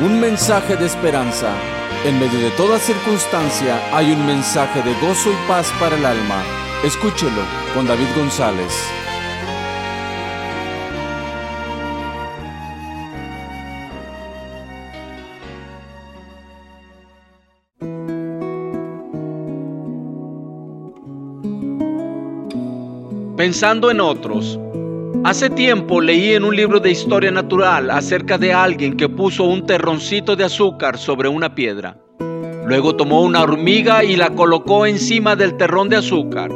un mensaje de esperanza. En medio de toda circunstancia hay un mensaje de gozo y paz para el alma. Escúchelo con David González. Pensando en otros. Hace tiempo leí en un libro de historia natural acerca de alguien que puso un terroncito de azúcar sobre una piedra. Luego tomó una hormiga y la colocó encima del terrón de azúcar.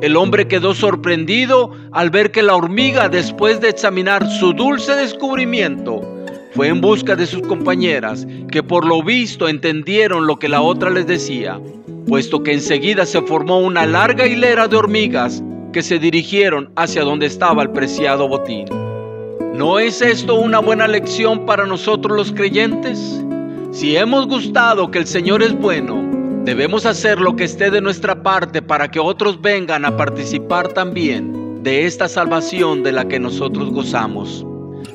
El hombre quedó sorprendido al ver que la hormiga, después de examinar su dulce descubrimiento, fue en busca de sus compañeras, que por lo visto entendieron lo que la otra les decía, puesto que enseguida se formó una larga hilera de hormigas que se dirigieron hacia donde estaba el preciado botín. ¿No es esto una buena lección para nosotros los creyentes? Si hemos gustado que el Señor es bueno, debemos hacer lo que esté de nuestra parte para que otros vengan a participar también de esta salvación de la que nosotros gozamos.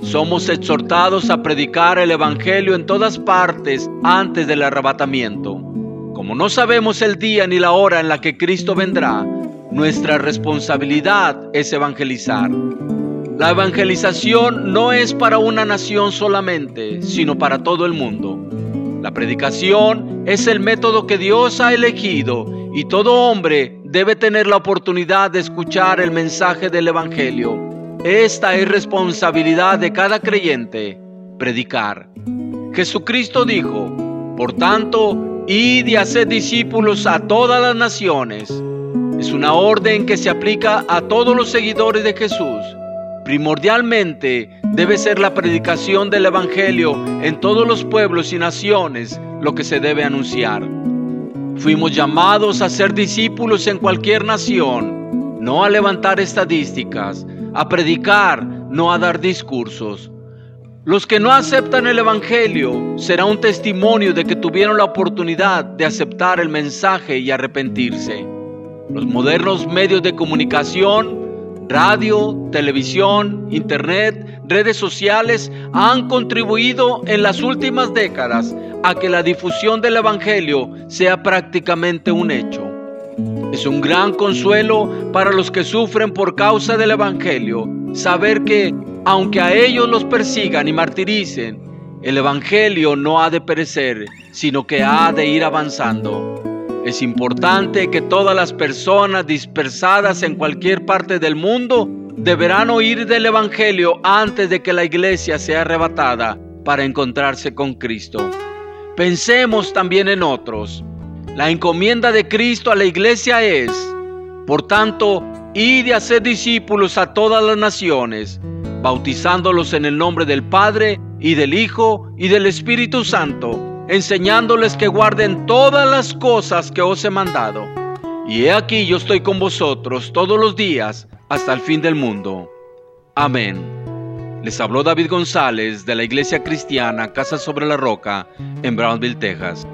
Somos exhortados a predicar el Evangelio en todas partes antes del arrebatamiento. Como no sabemos el día ni la hora en la que Cristo vendrá, nuestra responsabilidad es evangelizar. La evangelización no es para una nación solamente, sino para todo el mundo. La predicación es el método que Dios ha elegido y todo hombre debe tener la oportunidad de escuchar el mensaje del Evangelio. Esta es responsabilidad de cada creyente, predicar. Jesucristo dijo, por tanto, id y haced discípulos a todas las naciones es una orden que se aplica a todos los seguidores de Jesús. Primordialmente debe ser la predicación del Evangelio en todos los pueblos y naciones lo que se debe anunciar. Fuimos llamados a ser discípulos en cualquier nación, no a levantar estadísticas, a predicar, no a dar discursos. Los que no aceptan el Evangelio será un testimonio de que tuvieron la oportunidad de aceptar el mensaje y arrepentirse. Los modernos medios de comunicación, radio, televisión, internet, redes sociales han contribuido en las últimas décadas a que la difusión del Evangelio sea prácticamente un hecho. Es un gran consuelo para los que sufren por causa del Evangelio saber que, aunque a ellos los persigan y martiricen, el Evangelio no ha de perecer, sino que ha de ir avanzando. Es importante que todas las personas dispersadas en cualquier parte del mundo deberán oír del Evangelio antes de que la iglesia sea arrebatada para encontrarse con Cristo. Pensemos también en otros. La encomienda de Cristo a la iglesia es, por tanto, id y hacer discípulos a todas las naciones, bautizándolos en el nombre del Padre y del Hijo y del Espíritu Santo enseñándoles que guarden todas las cosas que os he mandado. Y he aquí yo estoy con vosotros todos los días hasta el fin del mundo. Amén. Les habló David González de la Iglesia Cristiana Casa sobre la Roca en Brownville, Texas.